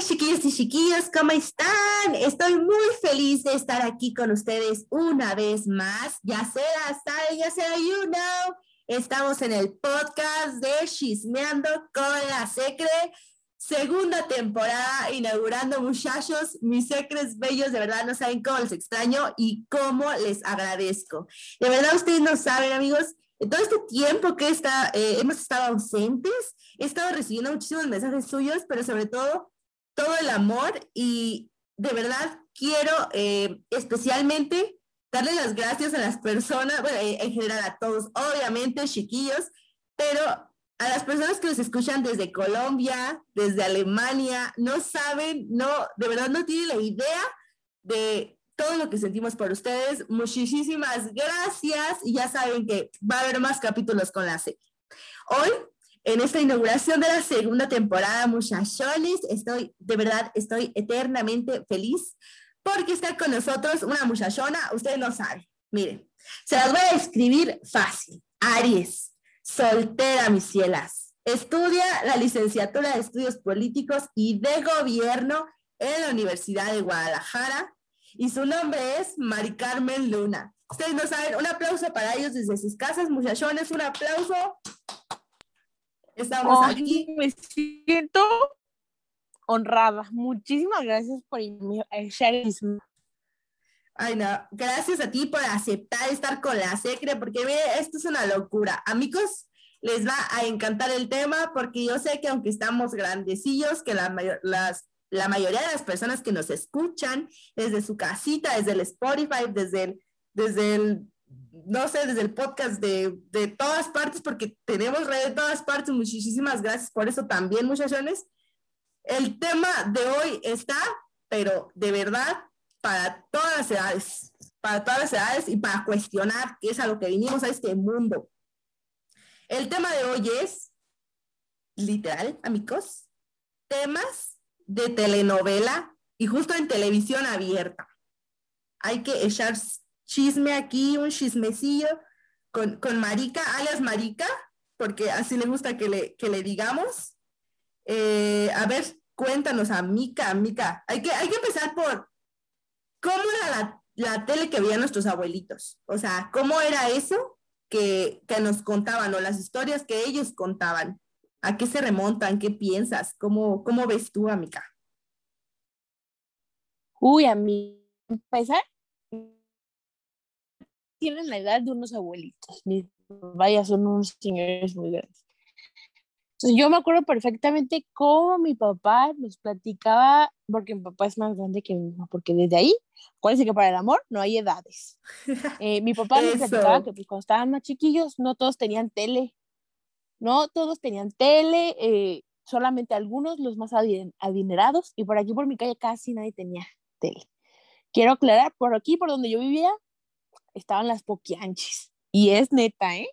Chiquillos y chiquillos, ¿cómo están? Estoy muy feliz de estar aquí con ustedes una vez más. Ya sea, saben, ya sea, you know. Estamos en el podcast de Chismeando con la Secre, segunda temporada, inaugurando muchachos, mis secres bellos, de verdad no saben cómo les extraño y cómo les agradezco. De verdad ustedes no saben, amigos, en todo este tiempo que está, eh, hemos estado ausentes, he estado recibiendo muchísimos mensajes suyos, pero sobre todo todo el amor y de verdad quiero eh, especialmente darle las gracias a las personas, bueno, en general a todos, obviamente, chiquillos, pero a las personas que nos escuchan desde Colombia, desde Alemania, no saben, no, de verdad no tienen la idea de todo lo que sentimos por ustedes. Muchísimas gracias y ya saben que va a haber más capítulos con la serie. Hoy, en esta inauguración de la segunda temporada, muchachones, estoy, de verdad, estoy eternamente feliz porque está con nosotros una muchachona, ustedes no saben. Miren, se las voy a escribir fácil. Aries, soltera, mis cielas. Estudia la licenciatura de Estudios Políticos y de Gobierno en la Universidad de Guadalajara y su nombre es Mari Carmen Luna. Ustedes no saben, un aplauso para ellos desde sus casas, muchachones, un aplauso. Estamos aquí. Me siento honrada. Muchísimas gracias por invitarme. Ay, no, gracias a ti por aceptar estar con la secre, porque esto es una locura. Amigos, les va a encantar el tema, porque yo sé que aunque estamos grandecillos, que la mayor, las la mayoría de las personas que nos escuchan desde su casita, desde el Spotify, desde el, desde el no sé, desde el podcast de, de todas partes, porque tenemos red de todas partes. Muchísimas gracias por eso también, muchachones. El tema de hoy está, pero de verdad, para todas las edades, para todas las edades y para cuestionar qué es a lo que vinimos a este mundo. El tema de hoy es, literal, amigos, temas de telenovela y justo en televisión abierta. Hay que echar chisme aquí, un chismecillo con, con Marica, alias Marica, porque así le gusta que le, que le digamos. Eh, a ver, cuéntanos, a Mica, Mica. Hay que, hay que empezar por cómo era la, la tele que veían nuestros abuelitos. O sea, cómo era eso que, que nos contaban o las historias que ellos contaban. ¿A qué se remontan? ¿Qué piensas? ¿Cómo, cómo ves tú, amiga? Uy, a mí, empezar, tienen la edad de unos abuelitos. Mis vaya, son unos señores muy grandes. Entonces, yo me acuerdo perfectamente cómo mi papá nos platicaba, porque mi papá es más grande que mi mamá, porque desde ahí, acuérdense que para el amor no hay edades. Eh, mi papá nos platicaba que pues, cuando estaban más chiquillos, no todos tenían tele, no todos tenían tele, eh, solamente algunos, los más adinerados, y por aquí por mi calle casi nadie tenía tele. Quiero aclarar, por aquí, por donde yo vivía, estaban las poquianchis, y es neta, ¿eh?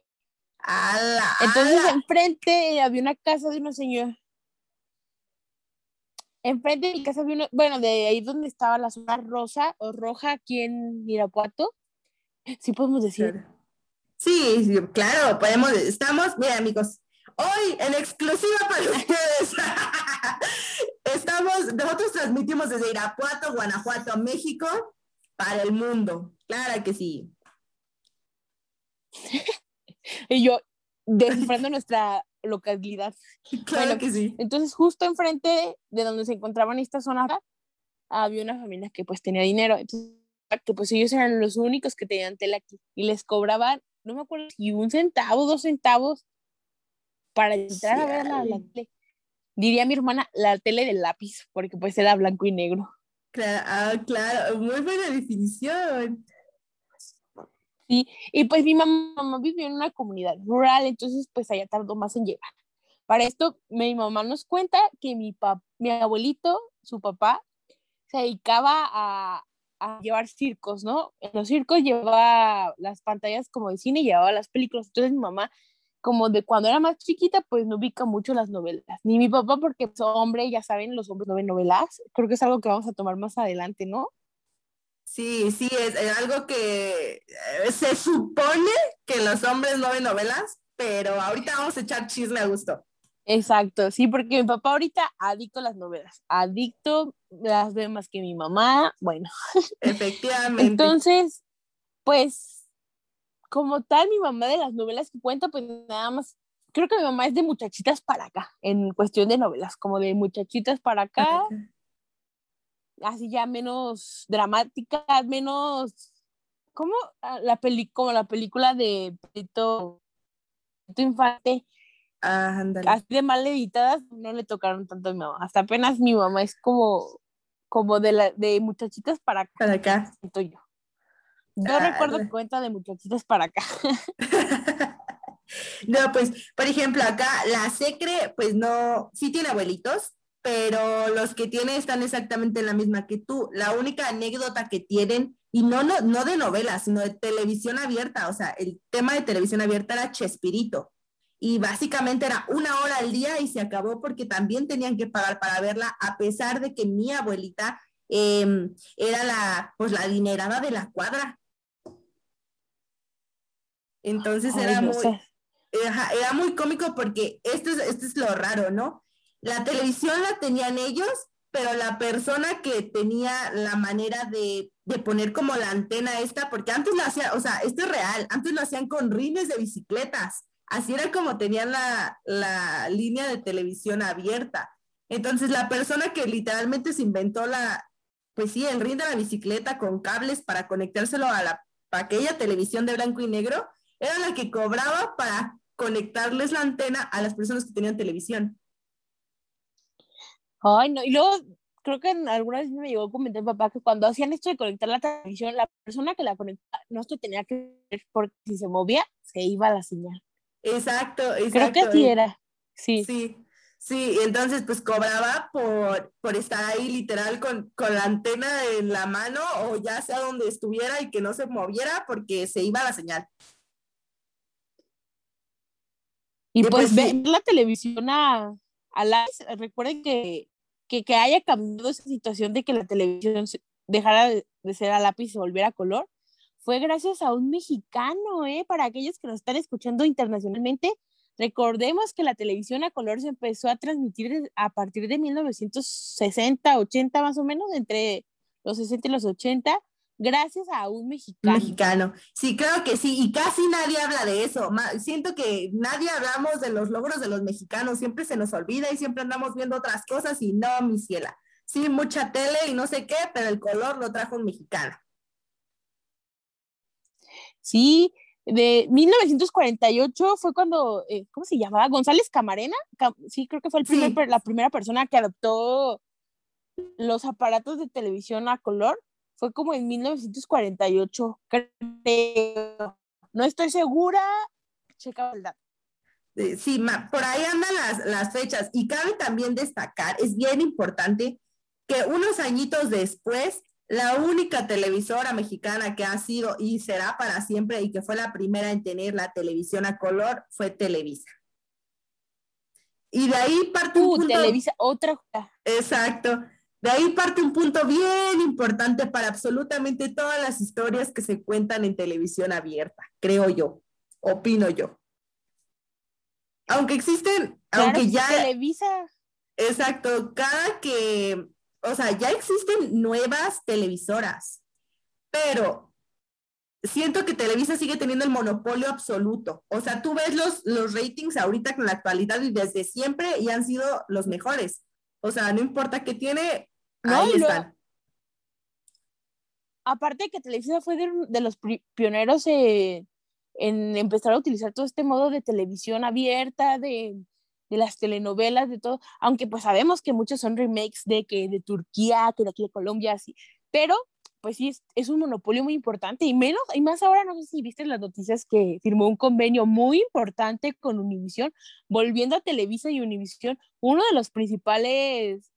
Entonces enfrente había una casa de una señora. Enfrente de mi casa había una, bueno, de ahí donde estaba la zona rosa o roja aquí en Irapuato, sí podemos decir. Sí, claro, podemos, estamos, mira amigos, hoy en exclusiva para ustedes. estamos, nosotros transmitimos desde Irapuato, Guanajuato, México, para el mundo. Claro que sí. y yo, descifrando nuestra localidad. Claro que sí. Entonces, justo enfrente de donde se encontraban esta zona, había una familia que pues tenía dinero. Entonces, que pues ellos eran los únicos que tenían tela aquí y les cobraban no me acuerdo si un centavo, dos centavos para entrar a ver la, tele. Diría mi hermana, la tele del lápiz, porque pues era blanco y negro. Claro, ah, claro, muy buena definición. Sí, y pues mi mamá vivió en una comunidad rural, entonces pues allá tardó más en llegar. Para esto, mi mamá nos cuenta que mi, mi abuelito, su papá, se dedicaba a, a llevar circos, ¿no? En los circos llevaba las pantallas como de cine llevaba las películas. Entonces mi mamá, como de cuando era más chiquita, pues no ubica mucho las novelas. Ni mi papá, porque es hombre, ya saben, los hombres no ven novelas. Creo que es algo que vamos a tomar más adelante, ¿no? Sí, sí, es, algo que eh, se supone que los hombres no ven novelas, pero ahorita vamos a echar chisme a gusto. Exacto, sí, porque mi papá ahorita adicto a las novelas, adicto, las ve más que mi mamá, bueno. Efectivamente. Entonces, pues, como tal, mi mamá de las novelas que cuenta, pues nada más, creo que mi mamá es de muchachitas para acá, en cuestión de novelas, como de muchachitas para acá, así ya menos dramáticas, menos, como ah, la peli como la película de Pito, Infante, Ah, así de mal editadas no le tocaron tanto a mi mamá. Hasta apenas mi mamá es como, como de, la, de muchachitas para acá. Para acá. siento yo. Yo Ah, recuerdo que cuenta de muchachitas para acá. No, pues, por ejemplo, acá la Secre, pues no, sí tiene abuelitos, pero los que tiene están exactamente en la misma que tú. La única anécdota que tienen, y no, no, no de novelas, sino de televisión abierta, o sea, el tema de televisión abierta era Chespirito. Y básicamente era una hora al día y se acabó porque también tenían que pagar para verla, a pesar de que mi abuelita eh, era la, pues, la adinerada de la cuadra. Entonces Ay, era no muy, sé. Ajá, era muy cómico porque esto es, esto es lo raro, ¿no? La televisión la tenían ellos, pero la persona que tenía la manera de, de poner como la antena esta, porque antes lo hacían, o sea, esto es real, antes lo hacían con rines de bicicletas, así era como tenían la, la línea de televisión abierta. Entonces, la persona que literalmente se inventó la, pues sí, el rin de la bicicleta con cables para conectárselo a la a aquella televisión de blanco y negro, era la que cobraba para conectarles la antena a las personas que tenían televisión. Ay, no. Y luego creo que en alguna vez me llegó a comentar papá que cuando hacían esto de conectar la televisión, la persona que la conectaba no se tenía que ver porque si se movía, se iba la señal. Exacto, exacto. Creo que así era. Sí. Sí, sí, entonces pues cobraba por, por estar ahí literal con, con la antena en la mano o ya sea donde estuviera y que no se moviera porque se iba la señal. Y Y pues, pues, sí. ver la televisión a, a la... Recuerden que, que, que haya cambiado esa situación de que la televisión dejara de, ser a lápiz y se volviera a color, fue gracias a un mexicano, ¿eh? Para aquellos que nos están escuchando internacionalmente, recordemos que la televisión a color se empezó a transmitir a partir de 1960, 80 más o menos, entre los 60 y los 80, gracias a un mexicano. mexicano. Sí, creo que sí, y casi nadie habla de eso. Siento que nadie hablamos de los logros de los mexicanos, siempre se nos olvida y siempre andamos viendo otras cosas y no, mi ciela. Sí, mucha tele y no sé qué, pero el color lo trajo un mexicano. Sí, de 1948 fue cuando, eh, ¿cómo se llamaba? González Camarena. Cam- sí, creo que fue el primer Sí. la primera persona que adoptó los aparatos de televisión a color. Fue como en 1948, creo. No estoy segura. Checa el dato. Eh, Sí, ma- por ahí andan las, las fechas y cabe también destacar, es bien importante que unos añitos después, la única televisora mexicana que ha sido y será para siempre y que fue la primera en tener la televisión a color fue Televisa. Y de ahí parte un Uh, punto, Televisa, otra. exacto, de ahí parte un punto bien importante para absolutamente todas las historias que se cuentan en televisión abierta, creo yo, opino yo. Aunque existen, Claro, aunque ya, Televisa. exacto, cada que, o sea, ya existen nuevas televisoras, pero siento que Televisa sigue teniendo el monopolio absoluto. O sea, tú ves los, los ratings ahorita con la actualidad y desde siempre y han sido los mejores. O sea, no importa qué tiene, No, ahí luego- están. aparte de que Televisa fue de, de los pioneros eh, en empezar a utilizar todo este modo de televisión abierta, de, de las telenovelas, de todo, aunque pues sabemos que muchos son remakes de que de Turquía, que de aquí de Colombia, así, pero pues sí, es, es un monopolio muy importante y menos, y más ahora, no sé si viste las noticias que firmó un convenio muy importante con Univision, volviendo a Televisa y Univision, uno de los principales,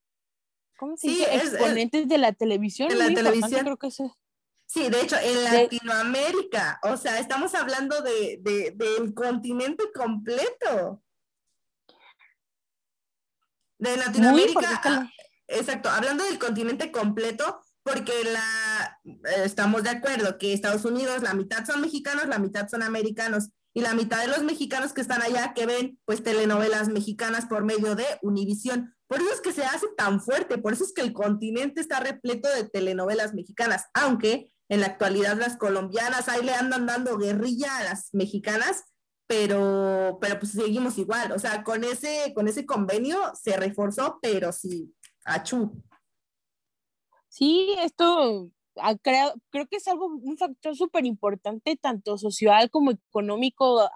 ¿cómo se Sí, dice? es- es- Exponentes de la televisión. de la televisión. creo que Sí, de hecho, en De- Latinoamérica, o sea, estamos hablando de, de- del continente completo. De Latinoamérica, importante. a- exacto, hablando del continente completo, porque la, eh, estamos de acuerdo que Estados Unidos, la mitad son mexicanos, la mitad son americanos. y la mitad de los mexicanos que están allá que ven pues telenovelas mexicanas por medio de Univisión. Por eso es que se hace tan fuerte, por eso es que el continente está repleto de telenovelas mexicanas, aunque en la actualidad las colombianas ahí le andan dando guerrilla a las mexicanas, pero, pero pues seguimos igual, o sea, con ese, con ese convenio se reforzó, pero sí, achú. Sí, esto creo, creo que es algo, un factor súper importante, tanto social como económico,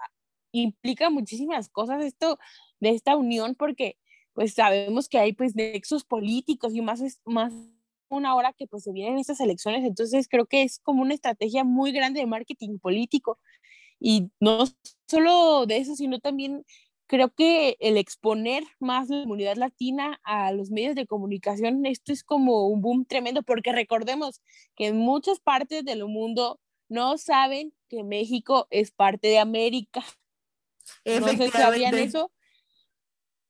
implica muchísimas cosas esto de esta unión, porque pues sabemos que hay pues nexos políticos y más, más una hora que pues se vienen estas elecciones, entonces creo que es como una estrategia muy grande de marketing político y no solo de eso, sino también creo que el exponer más la comunidad latina a los medios de comunicación, esto es como un boom tremendo, porque recordemos que en muchas partes del mundo no saben que México es parte de América. No sé si sabían eso,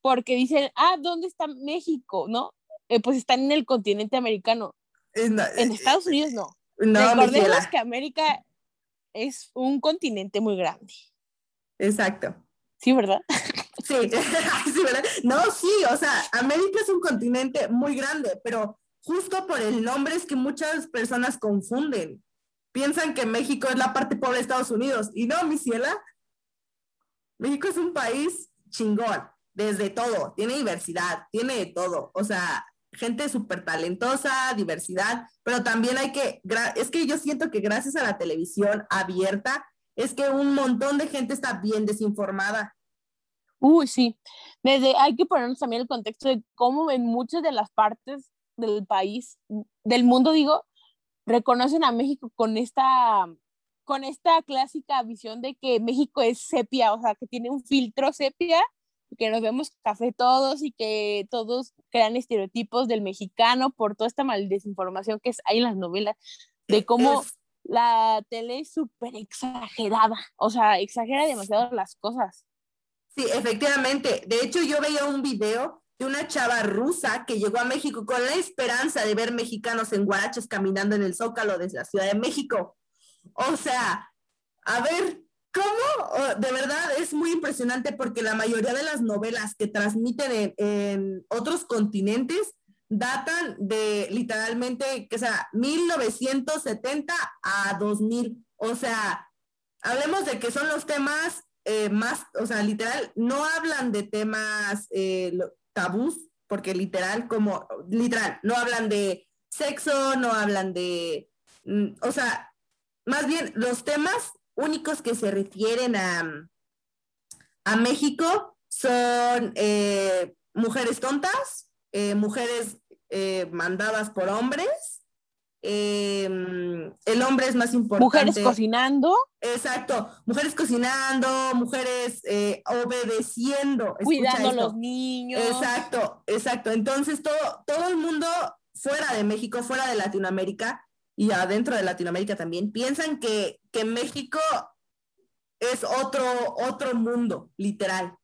porque dicen, ah, ¿dónde está México? ¿No? Eh, pues están en el continente americano. en eh, Estados Unidos no. no Recordemos que América es un continente muy grande. Exacto. Sí, ¿verdad? Sí, sí, ¿verdad? No, sí, o sea, América es un continente muy grande, pero justo por el nombre es que muchas personas confunden. Piensan que México es la parte pobre de Estados Unidos. Y no, mi ciela. México es un país chingón, desde todo. Tiene diversidad, tiene todo. O sea, gente súper talentosa, diversidad, pero también hay que, es que yo siento que gracias a la televisión abierta, es que un montón de gente está bien desinformada. Uy, sí. Desde, hay que ponernos también el contexto de cómo en muchas de las partes del país, del mundo, digo, reconocen a México con esta, con esta clásica visión de que México es sepia, o sea, que tiene un filtro sepia, que nos vemos café todos y que todos crean estereotipos del mexicano por toda esta mal desinformación que hay en las novelas, de cómo la tele es súper exagerada, o sea, exagera demasiado las cosas. Sí, efectivamente. De hecho, yo veía un video de una chava rusa que llegó a México con la esperanza de ver mexicanos en guaraches caminando en el Zócalo desde la Ciudad de México. O sea, a ver, ¿cómo? De verdad es muy impresionante porque la mayoría de las novelas que transmiten en, otros continentes datan de literalmente, que sea, 1970 a 2000. O sea, hablemos de que son los temas eh, más, o sea, literal, no hablan de temas eh, tabús, porque literal, como, literal, no hablan de sexo, no hablan de, mm, o sea, más bien los temas únicos que se refieren a, a México son eh, mujeres tontas, mujeres mandadas por hombres, Em, el hombre es más importante. Mujeres cocinando. Exacto, mujeres cocinando, mujeres eh, obedeciendo. Cuidando a los niños. Exacto, exacto. Entonces todo, todo el mundo fuera de México, fuera de Latinoamérica y adentro de Latinoamérica también, piensan que, que México es otro, otro mundo, literal.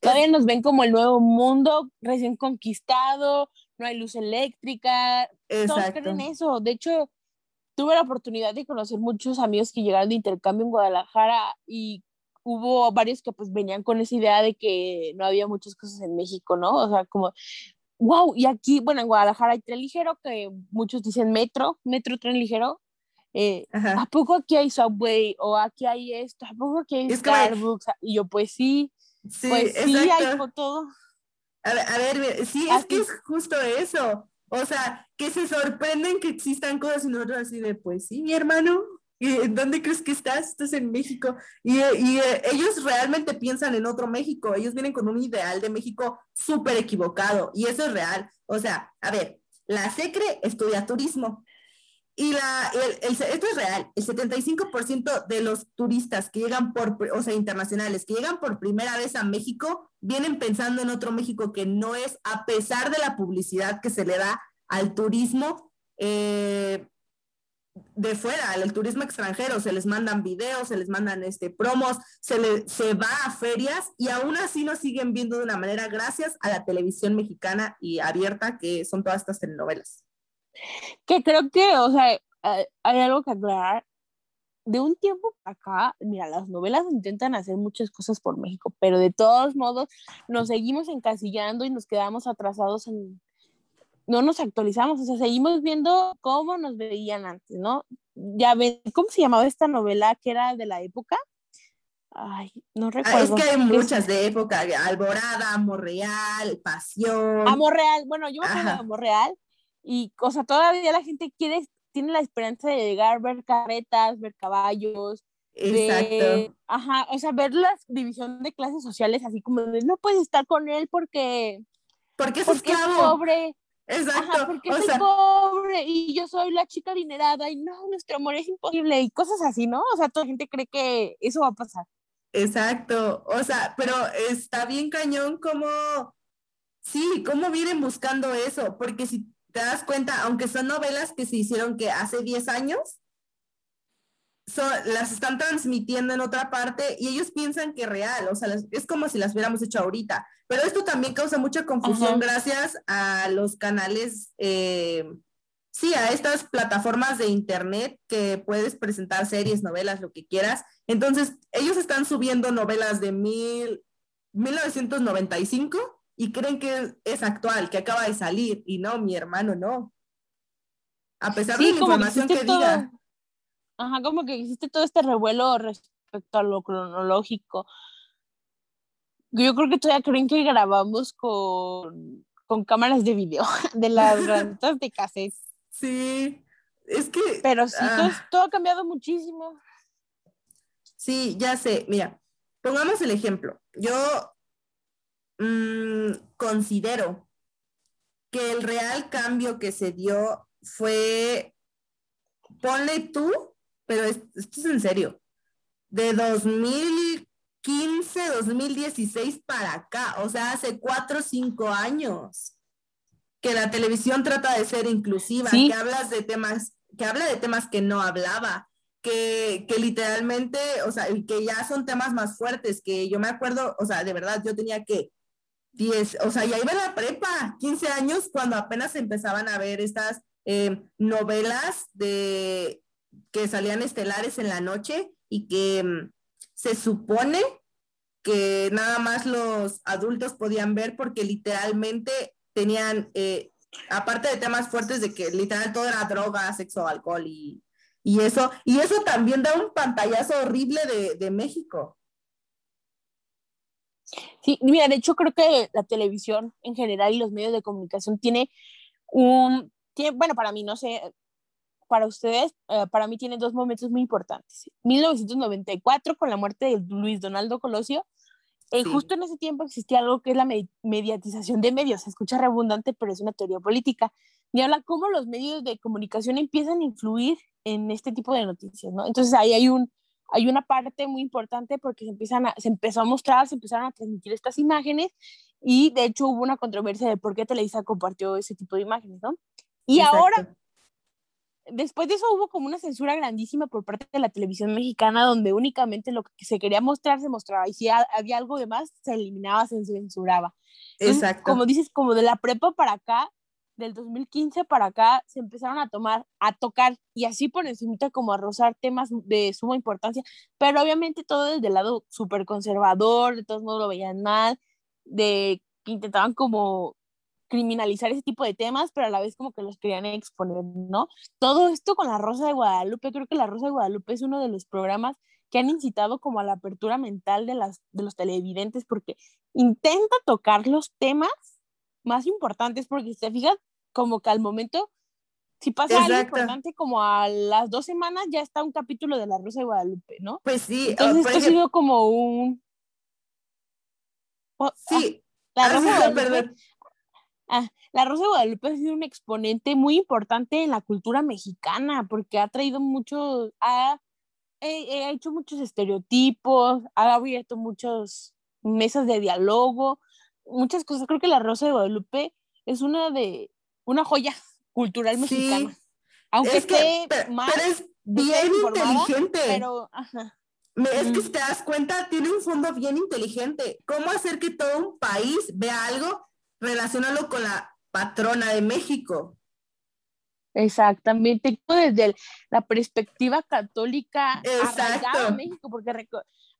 Todavía nos ven como el nuevo mundo recién conquistado, no hay luz eléctrica, todos creen eso. De hecho, tuve la oportunidad de conocer muchos amigos que llegaron de intercambio en Guadalajara y hubo varios que pues venían con esa idea de que no había muchas cosas en México, ¿no? O sea, como, wow, y aquí, bueno, en Guadalajara hay tren ligero, que muchos dicen metro, metro, tren ligero. Eh, ¿A poco aquí hay Subway? ¿O aquí hay esto? ¿A poco aquí hay Starbucks? Y yo, pues sí, sí pues sí, hay todo. A ver, sí, es que es justo eso. O sea, que se sorprenden que existan cosas y nosotros así de, pues sí, mi hermano, ¿y dónde crees que estás? Estás en México. Y, y eh, ellos realmente piensan en otro México. Ellos vienen con un ideal de México súper equivocado. Y eso es real. O sea, a ver, la SECRE estudia turismo. Y la, el, esto es real, el 75% de los turistas que llegan por, o sea, internacionales, que llegan por primera vez a México, vienen pensando en otro México que no es, a pesar de la publicidad que se le da al turismo eh, de fuera, al turismo extranjero, se les mandan videos, se les mandan este, promos, se, le, se va a ferias y aún así nos siguen viendo de una manera gracias a la televisión mexicana y abierta que son todas estas telenovelas. Que creo que, o sea, hay algo que aclarar. de un tiempo acá, mira, las novelas intentan hacer muchas cosas por México, pero de todos modos nos seguimos encasillando y nos quedamos atrasados en, no nos actualizamos, o sea, seguimos viendo cómo nos veían antes, ¿no? Ya ven, ¿cómo se llamaba esta novela que era de la época? Ay, no recuerdo. Ah, es que hay muchas de época, Alborada, Amor Real, Pasión. Amor Real, bueno, yo me acuerdo de Amor Real y, o sea, todavía la gente quiere, tiene la esperanza de llegar, ver carretas, ver caballos. Exacto. ajá, o sea, ver la división de clases sociales así como de, no puedes estar con él porque... Porque es, porque es pobre. Exacto. porque soy pobre y yo soy la chica adinerada y no, nuestro amor es imposible y cosas así, ¿no? O sea, toda la gente cree que eso va a pasar. Exacto. O sea, pero está bien cañón como, sí, cómo vienen buscando eso, porque si te das cuenta, aunque son novelas que se hicieron que hace 10 años, las están transmitiendo en otra parte y ellos piensan que real, o sea, es como si las hubiéramos hecho ahorita. Pero esto también causa mucha confusión gracias a los canales, eh, sí, a estas plataformas de internet que puedes presentar series, novelas, lo que quieras. Entonces, ellos están subiendo novelas de mil, 1995 y creen que es actual, que acaba de salir. Y no, mi hermano, no. A pesar de la información que, diga. Ajá, como que existe todo este revuelo respecto a lo cronológico. Yo creo que todavía creen que grabamos con, con cámaras de video, de las grandes de cassette. Sí, es que... Pero sí, ah. todo, ha cambiado muchísimo. Sí, ya sé. Mira, pongamos el ejemplo. Yo mm, considero que el real cambio que se dio fue, ponle tú pero esto es en serio, de 2015, 2016 para acá, o sea, hace cuatro o cinco años que la televisión trata de ser inclusiva, que hablas de temas, que habla de temas que no hablaba, que, que, literalmente, o sea, que ya son temas más fuertes, que yo me acuerdo, o sea, de verdad, yo tenía que 10, o sea, ya iba a la prepa, 15 años, cuando apenas empezaban a ver estas eh, novelas de, que salían estelares en la noche y que mm, se supone que nada más los adultos podían ver porque literalmente tenían, eh, aparte de temas fuertes de que literal todo era droga, sexo, alcohol y, eso, y eso también da un pantallazo horrible de, de México. Sí, mira, de hecho creo que la televisión en general y los medios de comunicación tiene un, bueno, para mí, no sé, para ustedes, eh, para mí tiene dos momentos muy importantes. 1994 con la muerte de Luis Donaldo Colosio. Eh, justo en ese tiempo existía algo que es la mediatización de medios. Se escucha redundante, pero es una teoría política. Y habla cómo los medios de comunicación empiezan a influir en este tipo de noticias, ¿no? Entonces ahí hay, un, hay una parte muy importante porque se, empiezan a, se empezó a mostrar, se empezaron a transmitir estas imágenes y de hecho hubo una controversia de por qué Televisa compartió ese tipo de imágenes, ¿no? Y ahora después de eso hubo como una censura grandísima por parte de la televisión mexicana donde únicamente lo que se quería mostrar se mostraba y si había algo de más se eliminaba, se censuraba. Exacto. Como dices, como de la prepa para acá, del 2015 para acá, se empezaron a tomar, a tocar y así por encima como a rozar temas de suma importancia, pero obviamente todo desde el lado súper conservador, de todos modos lo veían mal, de que intentaban como criminalizar ese tipo de temas, pero a la vez como que los querían exponer, ¿no? Todo esto con La Rosa de Guadalupe, creo que La Rosa de Guadalupe es uno de los programas que han incitado como a la apertura mental de, las, de los televidentes porque intenta tocar los temas más importantes, porque si te fijas, como que al momento, si pasa algo importante, como a las dos semanas ya está un capítulo de La Rosa de Guadalupe, ¿no? Pues sí. Entonces esto ha sido como un... sí. Ah, la Rosa de Guadalupe Ah, la Rosa de Guadalupe ha sido un exponente muy importante en la cultura mexicana porque ha traído mucho, ha, ha hecho muchos estereotipos, ha abierto muchas mesas de diálogo, muchas cosas. Creo que la Rosa de Guadalupe es una de una joya cultural mexicana. Aunque es que, más, pero es bien inteligente. Pero, Es que si te das cuenta, tiene un fondo bien inteligente. ¿Cómo hacer que todo un país vea algo relacionarlo con la patrona de México. Exactamente, desde la perspectiva católica en México, porque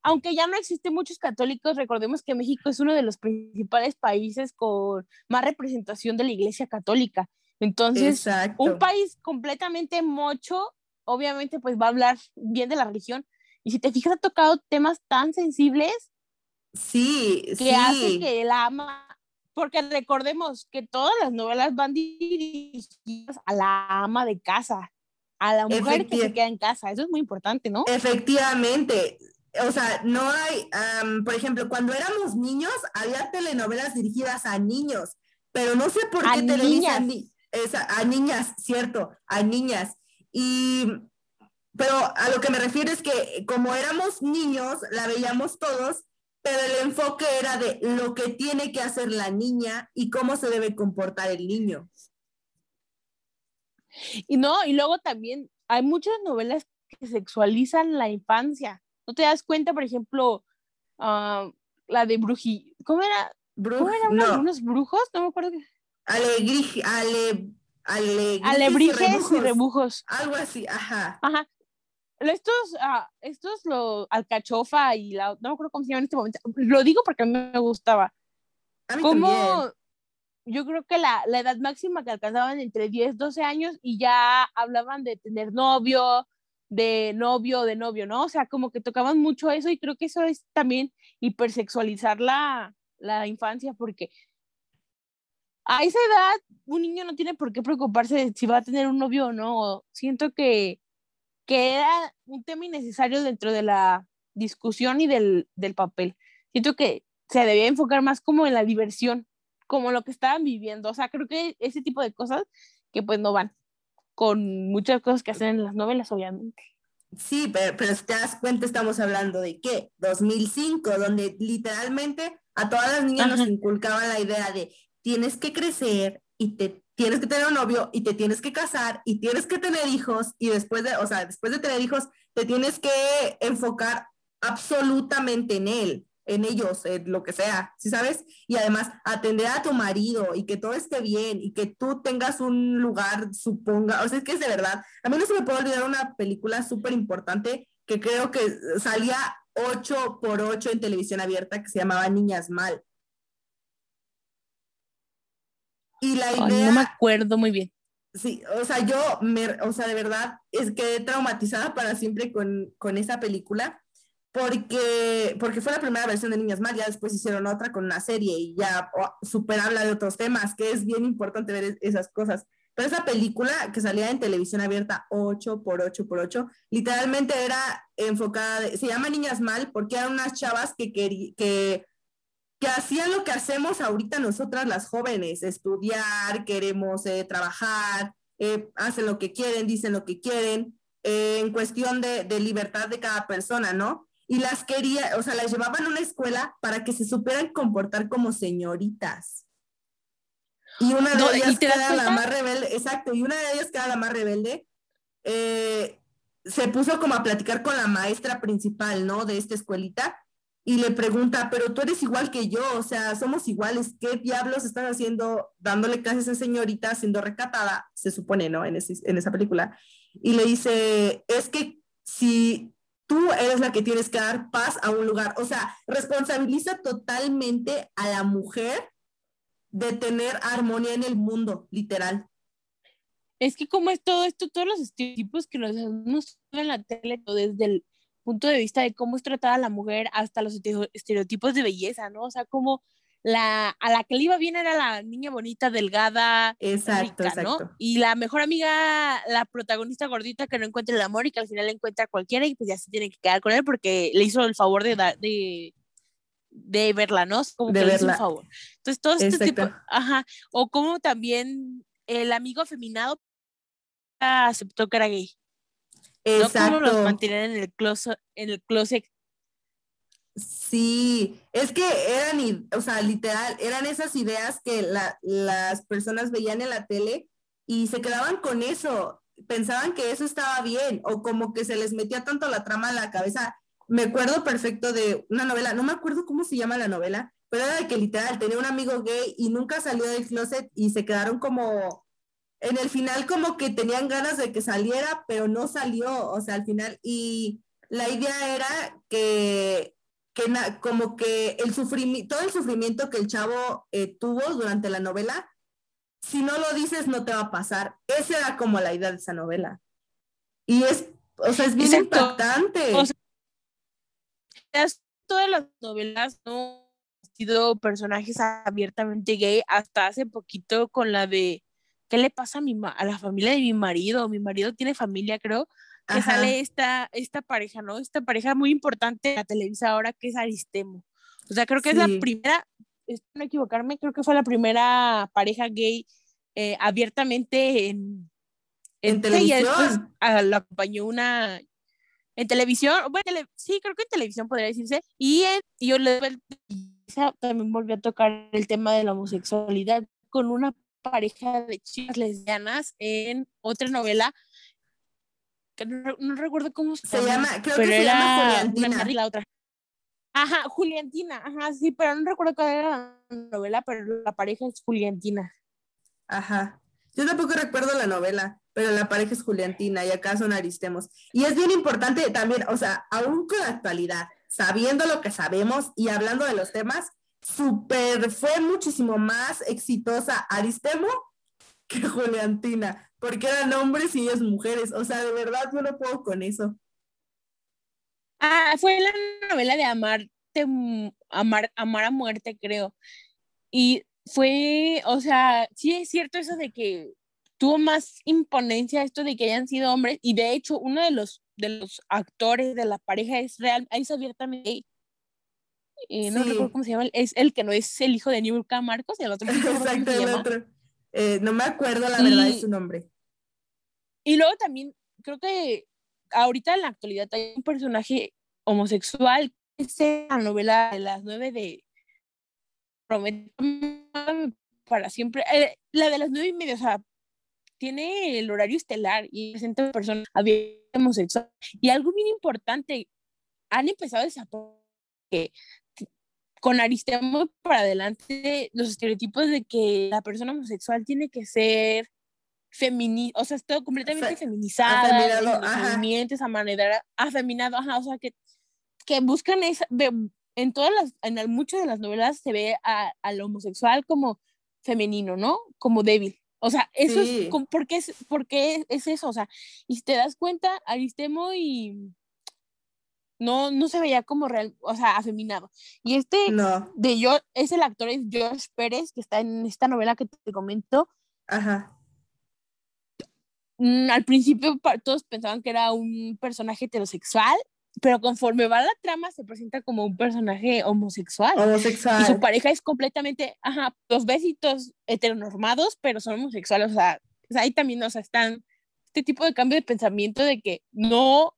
aunque ya no existen muchos católicos, recordemos que México es uno de los principales países con más representación de la Iglesia Católica. Entonces, un país completamente mocho, obviamente, pues va a hablar bien de la religión. Y si te fijas, ha tocado temas tan sensibles. Sí, que sí. hace que el ama porque recordemos que todas las novelas van dirigidas a la ama de casa, a la mujer que se queda en casa. Eso es muy importante, ¿no? Efectivamente. O sea, no hay, por ejemplo, cuando éramos niños, había telenovelas dirigidas a niños, pero no sé por qué televisan a, a niñas, cierto, a niñas. Y, pero a lo que me refiero es que como éramos niños, la veíamos todos pero el enfoque era de lo que tiene que hacer la niña y cómo se debe comportar el niño. Y no, y luego también hay muchas novelas que sexualizan la infancia. ¿No te das cuenta, por ejemplo, ah, la de Bruji, ¿cómo era? ¿Cómo eran unos, brujos? No me acuerdo. Alegrij, ale, ale, Alebrijes y rebujos. Algo así, ajá. Ajá estos, ah, estos lo alcachofa y la, no me acuerdo cómo se llama en este momento, lo digo porque a mí me gustaba. A mí Como, yo creo que la, la, edad máxima que alcanzaban entre 10, 12 años y ya hablaban de tener novio, de novio, de novio, ¿no? O sea, como que tocaban mucho eso y creo que eso es también hipersexualizar la, la infancia porque a esa edad un niño no tiene por qué preocuparse de si va a tener un novio o no. Siento que que era un tema innecesario dentro de la discusión y del, del papel. Siento que se debía enfocar más como en la diversión, como lo que estaban viviendo. O sea, creo que ese tipo de cosas que pues no van con muchas cosas que hacen en las novelas, obviamente. Sí, pero, pero si te das cuenta, estamos hablando de qué? 2005, donde literalmente a todas las niñas nos inculcaban la idea de tienes que crecer y te tienes que tener un novio y te tienes que casar y tienes que tener hijos y después de, o sea, después de tener hijos, te tienes que enfocar absolutamente en él, en ellos, en lo que sea, ¿sí sabes? Y además atender a tu marido y que todo esté bien y que tú tengas un lugar, suponga, o sea, es que es de verdad, a mí no se me puede olvidar una película súper importante que creo que salía 8 por 8 en televisión abierta que se llamaba Niñas Mal y la idea... no me acuerdo muy bien. Sí, o sea, yo, me, o sea, de verdad, es que traumatizada para siempre con, con esa película, porque, porque fue la primera versión de Niñas Mal, ya después hicieron otra con una serie y ya oh, super habla de otros temas, que es bien importante ver esas cosas. Pero esa película que salía en televisión abierta 8 por 8 por 8, literalmente era enfocada, se llama Niñas Mal porque eran unas chavas que, que que hacían lo que hacemos ahorita nosotras las jóvenes, estudiar, queremos eh, trabajar, eh, hacen lo que quieren, dicen lo que quieren, eh, en cuestión de, de, libertad de cada persona, ¿no? Y las quería, o sea, las llevaban a una escuela para que se supieran comportar como señoritas. Y una de ellas que era la más rebelde, exacto, y una de ellas que era la más rebelde, se puso como a platicar con la maestra principal, ¿no? De esta escuelita, y le pregunta, pero tú eres igual que yo, o sea, somos iguales, ¿qué diablos estás haciendo dándole clases a esa señorita siendo recatada? Se supone, ¿no? En, en esa película. Y le dice, es que si tú eres la que tienes que dar paz a un lugar, o sea, responsabiliza totalmente a la mujer de tener armonía en el mundo, literal. Es que como es todo esto, todos los estereotipos que nos, nos en la tele, desde el punto de vista de cómo es tratada la mujer hasta los estereotipos de belleza, ¿no? O sea, como la, a la que le iba bien era la niña bonita, delgada, exacto, rica, ¿no? Y la mejor amiga, la protagonista gordita que no encuentra el amor y que al final encuentra a cualquiera y pues ya se tiene que quedar con él porque le hizo el favor de, de, de verla, ¿no? Como que le hizo un favor. Entonces, todo este tipo, ajá, o como también el amigo afeminado aceptó que era gay. Exacto. No como los mantienen en el closet. En el closet. Sí, es que eran, o sea, literal, eran esas ideas que las personas veían en la tele y se quedaban con eso, pensaban que eso estaba bien o como que se les metía tanto la trama en la cabeza. Me acuerdo perfecto de una novela, no me acuerdo cómo se llama la novela, pero era de que literal tenía un amigo gay y nunca salió del closet y se quedaron como en el final como que tenían ganas de que saliera, pero no salió, o sea, al final, y la idea era que, que como que el sufrimiento, todo el sufrimiento que el chavo eh, tuvo durante la novela, si no lo dices no te va a pasar. Esa era como la idea de esa novela. Y es, o sea, es bien impactante. O sea, todas las novelas no han sido personajes abiertamente gay hasta hace poquito con la de ¿qué le pasa a, mi a la familia de mi marido? Mi marido tiene familia, creo, que sale esta, esta pareja, ¿no? Esta pareja muy importante en la televisión ahora que es Aristemo. O sea, creo que es la primera, espero no equivocarme, creo que fue la primera pareja gay eh, abiertamente en, en, televisión. después ah, lo acompañó una en televisión, bueno, sí, creo que en televisión podría decirse, y, en, y yo le también volvió a tocar el tema de la homosexualidad con una pareja de chicas lesbianas en otra novela que no, recuerdo cómo se, llama, creo que se llama Juliantina. La otra. Ajá, Juliantina, ajá, sí, pero no recuerdo cuál era la novela, pero la pareja es Juliantina. Ajá. Yo tampoco recuerdo la novela, pero la pareja es Juliantina y acá son Aristemos. Y es bien importante también, o sea, aún con la actualidad, sabiendo lo que sabemos y hablando de los temas, super, fue muchísimo más exitosa Aristemo que Juliantina, porque eran hombres y ellas mujeres. O sea, de verdad yo no puedo con eso. Ah, fue la novela de Amarte, Amar, Amar a Muerte, creo. Y fue, o sea, sí es cierto eso de que tuvo más imponencia esto de que hayan sido hombres. Y de hecho, uno de los, de los actores de la pareja es real, es abiertamente eh, no recuerdo cómo se llama, es el que no es el hijo de Niurka Marcos, el otro. Exacto, el otro. Eh, no me acuerdo la verdad de su nombre. Y luego también, creo que ahorita en la actualidad hay un personaje homosexual, es la novela de las nueve de para siempre, eh, la de las nueve y media, o sea, tiene el horario estelar y presenta personas homosexuales. Y algo bien importante, han empezado a desaparecer que con Aristemo para adelante los estereotipos de que la persona homosexual tiene que ser feminista, o sea, es todo completamente feminizada, movimientos, a manera afeminado, ajá, o sea, que, que buscan esa, en todas las, en muchas de las novelas se ve a, al homosexual como femenino, ¿no? Como débil. O sea, eso es, ¿por qué es, ¿por qué es eso? O sea, y si te das cuenta, Aristemo y, no, no se veía como real, o sea, afeminado. Y este de yo, es el actor es Josh Pérez, que está en esta novela que te comento. Ajá. Mm, al principio todos pensaban que era un personaje heterosexual, pero conforme va la trama se presenta como un personaje homosexual. Homosexual. Y su pareja es completamente, ajá, dos besitos heteronormados, pero son homosexuales, o sea, pues ahí también, o sea, están este tipo de cambio de pensamiento de que no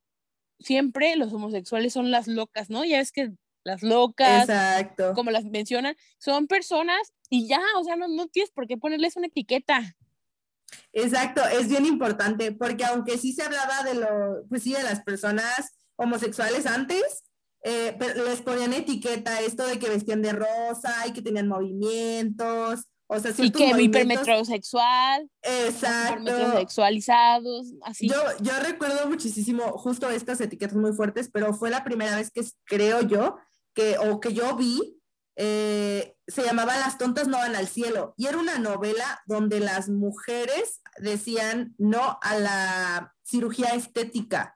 siempre los homosexuales son las locas, ¿no? Ya ves que las locas, Exacto. como las mencionan, son personas y ya, o sea, no, no tienes por qué ponerles una etiqueta. Exacto, es bien importante, porque aunque sí se hablaba de lo, pues sí, de las personas homosexuales antes, eh, pero les ponían etiqueta esto de que vestían de rosa y que tenían movimientos, o sea, y que hipermetrosexual. Exacto. Sexualizados, así. Yo, yo recuerdo muchísimo justo estas etiquetas muy fuertes, pero fue la primera vez que creo yo que, o que yo vi, eh, se llamaba Las tontas no van al cielo. Y era una novela donde las mujeres decían no a la cirugía estética.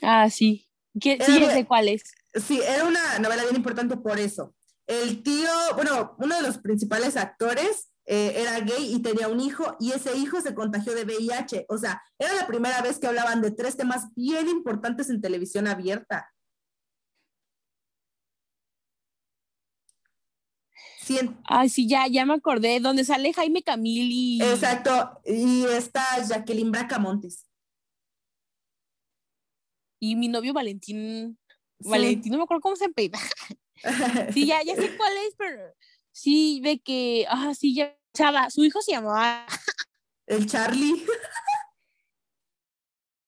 Ah, sí. ¿Qué, sí, sé cuál es. Sí, era una novela bien importante por eso el tío, bueno, uno de los principales actores eh, era gay y tenía un hijo y ese hijo se contagió de VIH. O sea, era la primera vez que hablaban de tres temas bien importantes en televisión abierta. Ay, sí, ya, ya me acordé, donde sale Jaime Camil Exacto, y está Jacqueline Bracamontes. Y mi novio Valentín, Valentín, no me acuerdo cómo se pega. Sí, ya, ya sé cuál es, pero sí ve que, ah, sí, ya, Chava, su hijo se llamaba. El Charlie.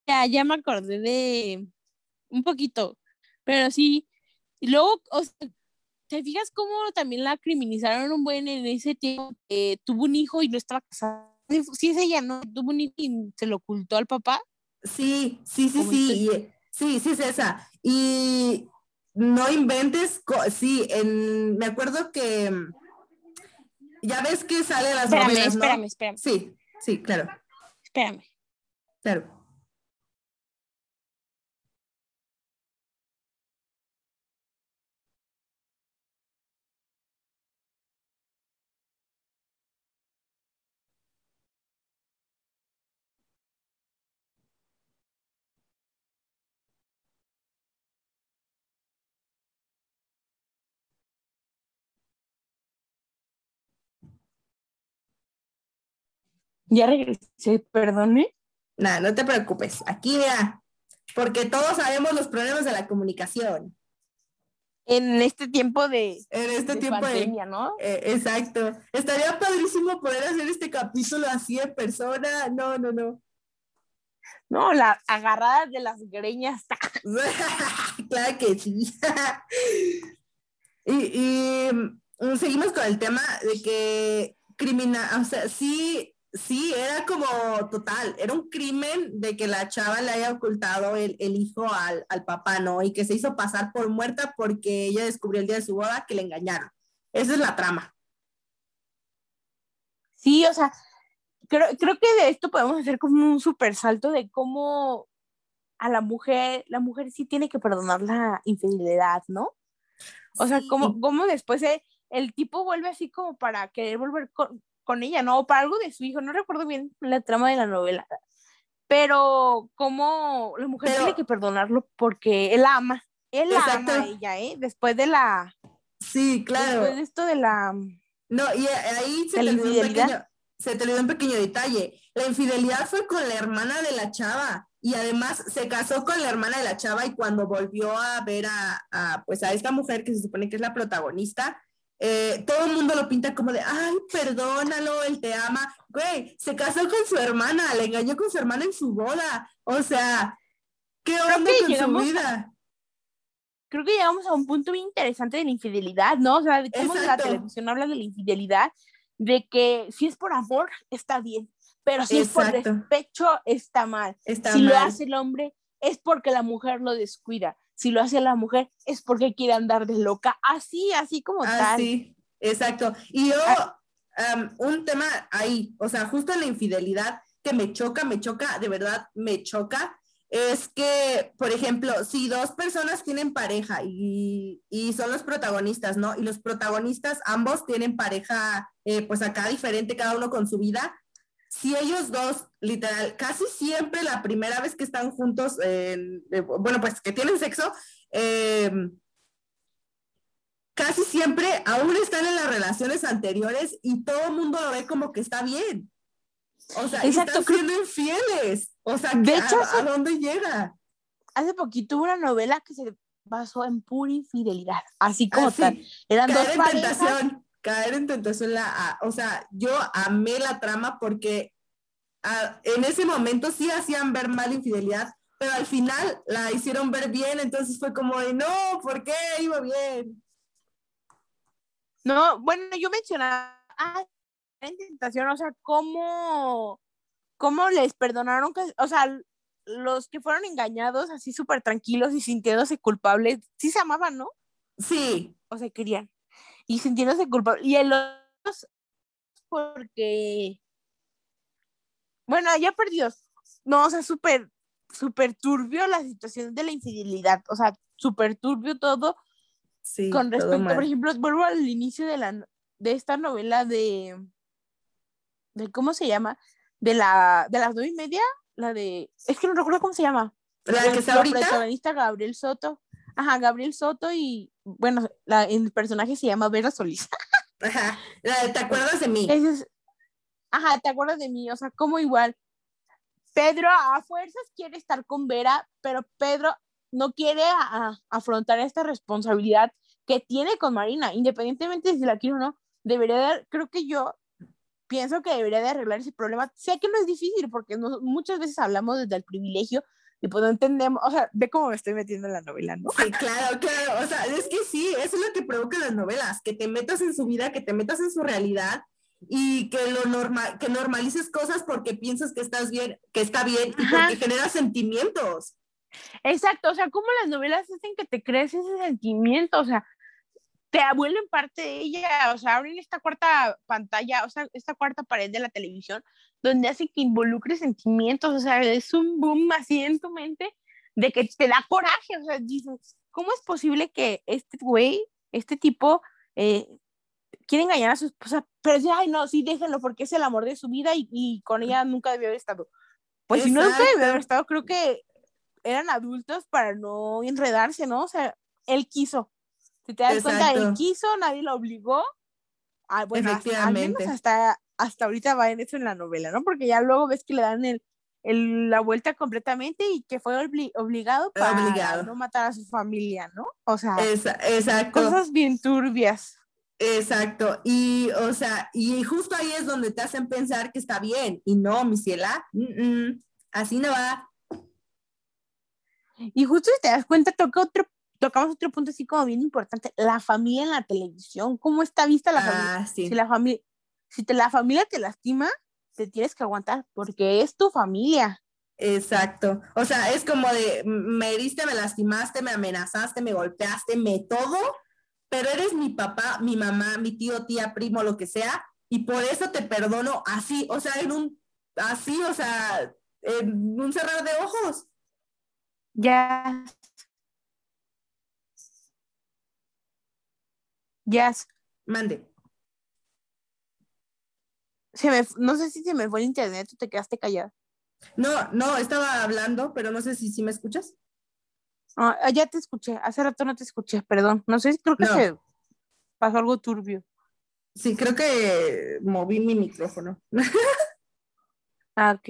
Ya, ya me acordé de un poquito, pero sí. Y luego, o sea, ¿te fijas cómo también la criminalizaron un buen en ese tiempo que tuvo un hijo y no estaba casada? sí es ella, ¿no? Tuvo un hijo y se lo ocultó al papá. Sí, sí, sí, sí, sí, sí es esa. Y no inventes, sí, en, me acuerdo que ya ves que sale las espérame, novelas, ¿no? Espérame, espérame. Sí, sí, claro. Espérame. Claro. Ya regresé, perdone. Nada, no te preocupes. Aquí ya, porque todos sabemos los problemas de la comunicación. En este tiempo de, en este tiempo pandemia, ¿no? Eh, exacto. Estaría padrísimo poder hacer este capítulo así en persona. No, no, no. No, la agarrada de las greñas. claro que sí. y, y mm, seguimos con el tema de que criminal, o sea, sí Sí, era como total, era un crimen de que la chava le haya ocultado el, hijo al, papá, ¿no? Y que se hizo pasar por muerta porque ella descubrió el día de su boda que le engañaron. Esa es la trama. Sí, o sea, creo, creo que de esto podemos hacer como un super salto de cómo a la mujer, la mujer sí tiene que perdonar la infidelidad, ¿no? O sea, cómo después el tipo vuelve así como para querer volver con, con ella, ¿no? O para algo de su hijo, no recuerdo bien la trama de la novela, pero como la mujer tiene que perdonarlo porque él ama, él la ama a ella, ¿eh? Después de la... Sí, claro. Después de esto de la... No, y ahí se te, olvidó un pequeño, se te olvidó un pequeño detalle. La infidelidad fue con la hermana de la chava y además se casó con la hermana de la chava y cuando volvió a ver a, a, pues a esta mujer que se supone que es la protagonista, eh, todo el mundo lo pinta como de, ay, perdónalo, él te ama. Güey, se casó con su hermana, le engañó con su hermana en su boda. O sea, ¿qué onda con su vida? Creo que llegamos a un punto muy interesante de la infidelidad, ¿no? O sea, de cómo la televisión habla de la infidelidad, de que si es por amor, está bien, pero si es por despecho, está mal. si lo hace el hombre, es porque la mujer lo descuida si lo hace la mujer es porque quiere andar de loca, así, así como tal. Así, exacto. Y yo, ah. un tema ahí, o sea, justo en la infidelidad que me choca, me choca, de verdad me choca, es que, por ejemplo, si dos personas tienen pareja y, y son los protagonistas, ¿no? Y los protagonistas ambos tienen pareja, eh, pues acá diferente, cada uno con su vida, si ellos dos, literal, casi siempre la primera vez que están juntos, eh, bueno, pues que tienen sexo, em, casi siempre aún están en las relaciones anteriores y todo el mundo lo ve como que está bien. O sea, están siendo infieles. O sea, de hecho, a, dónde llega? Hace poquito hubo una novela que se basó en pura infidelidad, así como ah, tal. Eran dos tentación caer en tentación, la, o sea, yo amé la trama porque en ese momento sí hacían ver mal infidelidad, pero al final la hicieron ver bien, entonces fue como de, no, ¿por qué iba bien? No, bueno, yo mencionaba ah, en tentación, o sea, cómo, cómo les perdonaron, que, o sea, los que fueron engañados así súper tranquilos y sintiéndose culpables, sí se amaban, ¿no? Sí. O se querían y sintiéndose culpable. Y el otro, porque, bueno, ya perdió. No, o sea, súper, súper turbio la situación de la infidelidad. O sea, súper turbio todo. Sí, con respecto, por ejemplo, vuelvo al inicio de la de esta novela de de cómo se llama de la de las nueve y media la de es que no recuerdo cómo se llama la que está ahorita protagonista Gabriel Soto ajá Gabriel Soto y bueno, la, el personaje se llama Vera Solís. Ajá, ¿te acuerdas de mí? ajá, ¿te acuerdas de mí? O sea, como igual, Pedro a fuerzas quiere estar con Vera, pero Pedro no quiere afrontar esta responsabilidad que tiene con Marina, independientemente de si la quiere o no, debería de, creo que yo pienso que debería de arreglar ese problema. Sé que no es difícil porque muchas veces hablamos desde el privilegio y pues no entendemos, o sea, ve cómo me estoy metiendo en la novela, ¿no? Sí, claro, claro, o sea, es que sí, eso es lo que provoca las novelas, que te metas en su vida, que te metas en su realidad y que lo normal, que normalices cosas porque piensas que estás bien, que está bien y porque generas sentimientos. Exacto, o sea, como las novelas hacen que te crees ese sentimiento, o sea, te vuelven parte de ella, o sea, abren esta cuarta pantalla, o sea, esta cuarta pared de la televisión, donde hacen que involucre sentimientos, o sea, es un boom así en tu mente de que te da coraje, o sea, dices, ¿cómo es posible que este güey, este tipo, eh, quiere engañar a su esposa, pero dice, ay, no, sí, déjenlo porque es el amor de su vida y, con ella nunca debió haber estado. Pues si no nunca debió haber estado, creo que eran adultos para no enredarse, ¿no? O sea, él quiso. Si te das cuenta, él quiso, nadie lo obligó. Ah, bueno, Efectivamente. Hasta, hasta, ahorita va en eso en la novela, ¿no? Porque ya luego ves que le dan el, la vuelta completamente y que fue obligado para no matar a su familia, ¿no? O sea, exacto. cosas bien turbias. Exacto, y o sea, y justo ahí es donde te hacen pensar que está bien, y no, mi ciela, así no va. Y justo si te das cuenta, toca otro, tocamos otro punto así como bien importante, la familia en la televisión, ¿cómo está vista la familia? Ah, si la familia, si te, la familia te lastima, te tienes que aguantar porque es tu familia. Exacto. O sea, es como de, me heriste, me lastimaste, me amenazaste, me golpeaste, me todo, pero eres mi papá, mi mamá, mi tío, tía, primo, lo que sea, y por eso te perdono así, o sea, en un, así, o sea, en un cerrar de ojos. Ya. Ya. Mande. Se me, no sé si se me fue el internet o te quedaste callada. No, no, estaba hablando, pero no sé si, si me escuchas. Ah, ah, ya te escuché, hace rato no te escuché, perdón. No sé, creo que se pasó algo turbio. Sí, creo que moví mi micrófono. ah, ok.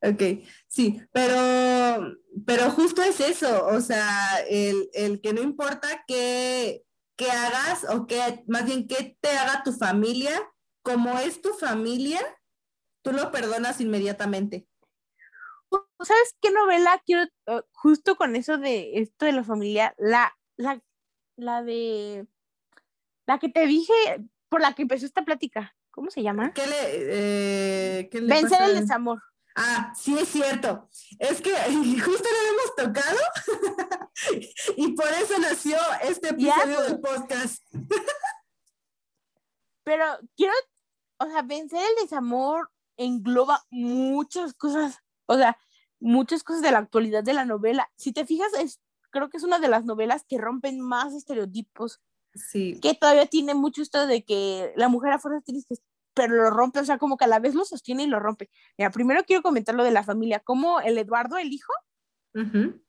Ok, sí, pero, pero justo es eso, o sea, el, el que no importa qué, qué hagas o que, más bien, qué te haga tu familia, como es tu familia, tú lo perdonas inmediatamente. ¿Sabes qué novela quiero, uh, justo con eso de esto de la familia, la, la, la de, la que te dije, por la que empezó esta plática, ¿cómo se llama? ¿Qué le, eh, Vencer el desamor. Ah, sí es cierto. Es que justo lo hemos tocado y por eso nació este episodio del podcast. Pero quiero, o sea, vencer el desamor engloba muchas cosas o sea, muchas cosas de la actualidad de la novela. Si te fijas, es, creo que es una de las novelas que rompen más estereotipos. Sí. Que todavía tiene mucho esto de que la mujer afuera tiene que pero lo rompe, o sea, como que a la vez lo sostiene y lo rompe. Mira, primero quiero comentar lo de la familia, como el Eduardo, el hijo,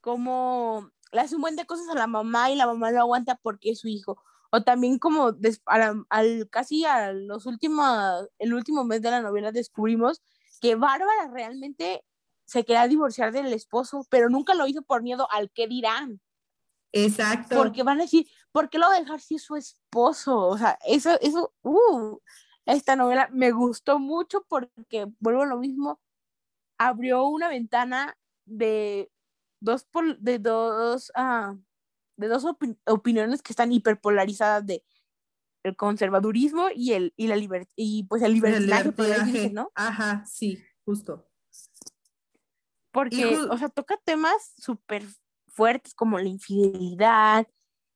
como le hace un buen de cosas a la mamá y la mamá lo aguanta porque es su hijo. O también como al, casi a los últimos, el último mes de la novela descubrimos que Bárbara realmente se quería divorciar del esposo, pero nunca lo hizo por miedo al que dirán. Exacto. Porque van a decir, ¿por qué lo va a dejar si es su esposo? O sea, eso, eso, uh, esta novela me gustó mucho porque, vuelvo a lo mismo, abrió una ventana de dos, de dos, ah, de dos opiniones que están hiperpolarizadas de el conservadurismo y el y la libertad y pues el libertinaje, ¿no? Ajá, sí, justo. Porque, o sea, toca temas súper fuertes como la infidelidad,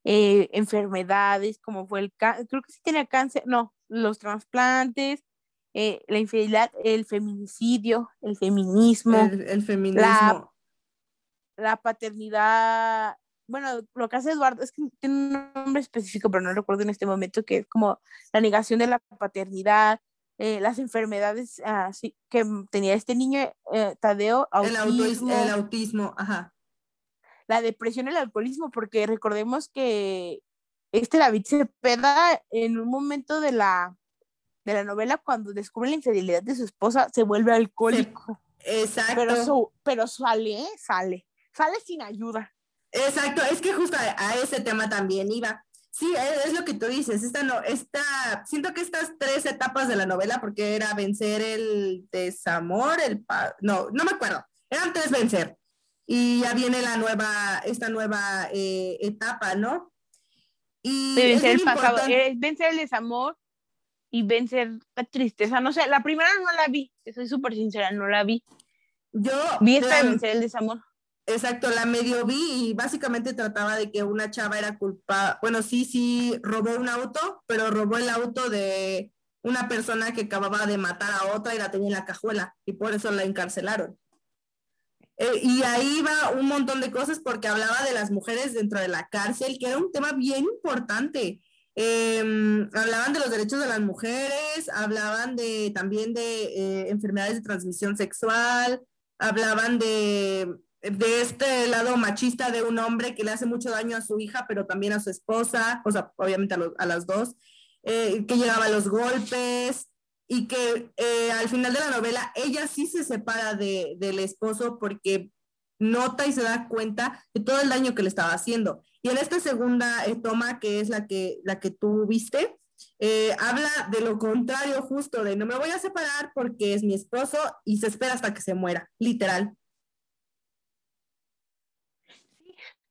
eh, enfermedades, como fue el cáncer, creo que sí tenía cáncer, no, los trasplantes, eh, la infidelidad, el feminicidio, el feminismo. El, feminismo. La, paternidad, bueno, lo que hace Eduardo es que tiene un nombre específico, pero no recuerdo en este momento, que es como la negación de la paternidad, eh, las enfermedades así que tenía este niño, eh, Tadeo, autismo, el, autismo, ajá. La depresión, el alcoholismo, porque recordemos que este David Cepeda en un momento de la, de la novela, cuando descubre la infidelidad de su esposa, se vuelve alcohólico. exacto. Pero, pero sale, sale, sale sin ayuda. Exacto, es que justo a ese tema también iba. Sí, es, lo que tú dices. Esta no, esta, siento que estas tres etapas de la novela, porque era vencer el desamor, el no, no me acuerdo. Eran tres vencer. Y ya viene la nueva, esta nueva eh, etapa, ¿no? Y vencer el pasado, vencer el desamor y vencer la tristeza. No sé, la primera no la vi, soy súper sincera, no la vi. Yo vi esta de vencer el desamor. Exacto, la medio vi y básicamente trataba de que una chava era culpa, bueno, sí, sí, robó un auto, pero robó el auto de una persona que acababa de matar a otra y la tenía en la cajuela y por eso la encarcelaron. Eh, y ahí va un montón de cosas porque hablaba de las mujeres dentro de la cárcel, que era un tema bien importante. Em, hablaban de los derechos de las mujeres, hablaban de también de eh, enfermedades de transmisión sexual, hablaban de, de este lado machista de un hombre que le hace mucho daño a su hija, pero también a su esposa, o sea, obviamente a, las dos, eh, que llegaba a los golpes, y que eh, al final de la novela ella sí se separa de, del esposo porque nota y se da cuenta de todo el daño que le estaba haciendo. Y en esta segunda eh, toma, que es la que, la que tú viste, habla de lo contrario justo, de no me voy a separar porque es mi esposo y se espera hasta que se muera, literal.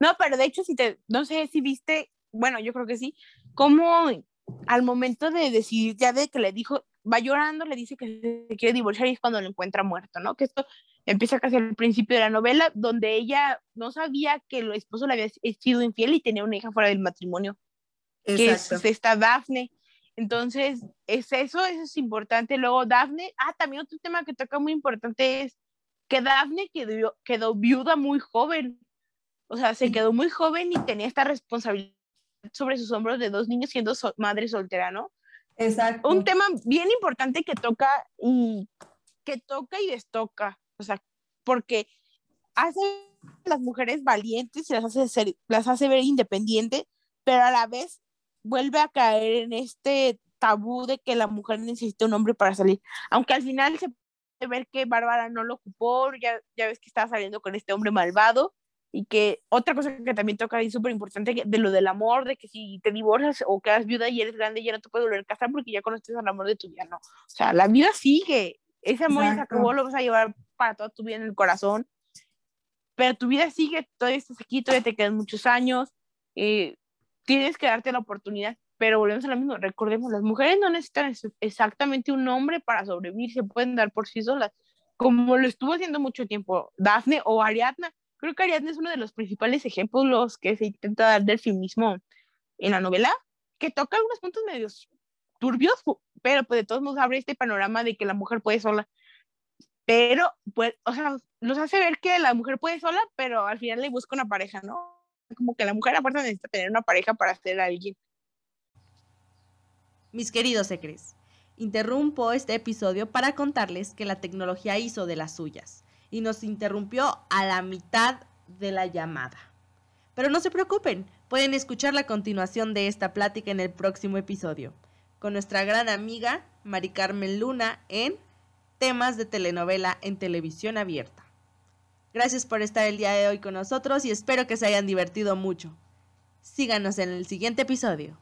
No, pero de hecho, si te, no sé si viste, bueno, yo creo que sí, cómo al momento de decidir, ya de que le dijo, va llorando, le dice que se quiere divorciar y es cuando lo encuentra muerto, ¿no? Que esto empieza casi al principio de la novela, donde ella no sabía que el esposo le había sido infiel y tenía una hija fuera del matrimonio, que es esta Dafne. Entonces, es eso, eso es importante. Luego, Dafne, ah, también otro tema que toca muy importante es que Dafne quedó, quedó viuda muy joven. O sea, se quedó muy joven y tenía esta responsabilidad sobre sus hombros de dos niños siendo madre soltera, ¿no? Exacto. Un tema bien importante que toca y que toca y destoca, o sea, porque hace las mujeres valientes y las hace, ser, las hace ver independientes, pero a la vez vuelve a caer en este tabú de que la mujer necesita un hombre para salir, aunque al final se puede ver que Bárbara no lo ocupó, ya, ya ves que estaba saliendo con este hombre malvado, y que otra cosa que también toca ahí súper importante de lo del amor, de que si te divorcias o quedas viuda y eres grande ya no te puedes volver a casar porque ya conoces al amor de tu vida, no. O sea, la vida sigue, ese amor se acabó, lo vas a llevar para toda tu vida en el corazón, pero tu vida sigue, todavía estás aquí, todavía te quedan muchos años, eh, tienes que darte la oportunidad, pero volvemos a lo mismo, recordemos, las mujeres no necesitan exactamente un hombre para sobrevivir, se pueden dar por sí solas, como lo estuvo haciendo mucho tiempo Dafne o Ariadna, Creo que Ariadne es uno de los principales ejemplos que se intenta dar del feminismo en la novela, que toca algunos puntos medios turbios, pero pues de todos modos abre este panorama de que la mujer puede sola. Pero, pues, o sea, nos hace ver que la mujer puede sola, pero al final le busca una pareja, ¿no? Como que la mujer aparte necesita tener una pareja para ser alguien. Mis queridos secres, interrumpo este episodio para contarles que la tecnología hizo de las suyas y nos interrumpió a la mitad de la llamada. Pero no se preocupen, pueden escuchar la continuación de esta plática en el próximo episodio, con nuestra gran amiga Mari Carmen Luna en temas de telenovela en televisión abierta. Gracias por estar el día de hoy con nosotros y espero que se hayan divertido mucho. Síganos en el siguiente episodio.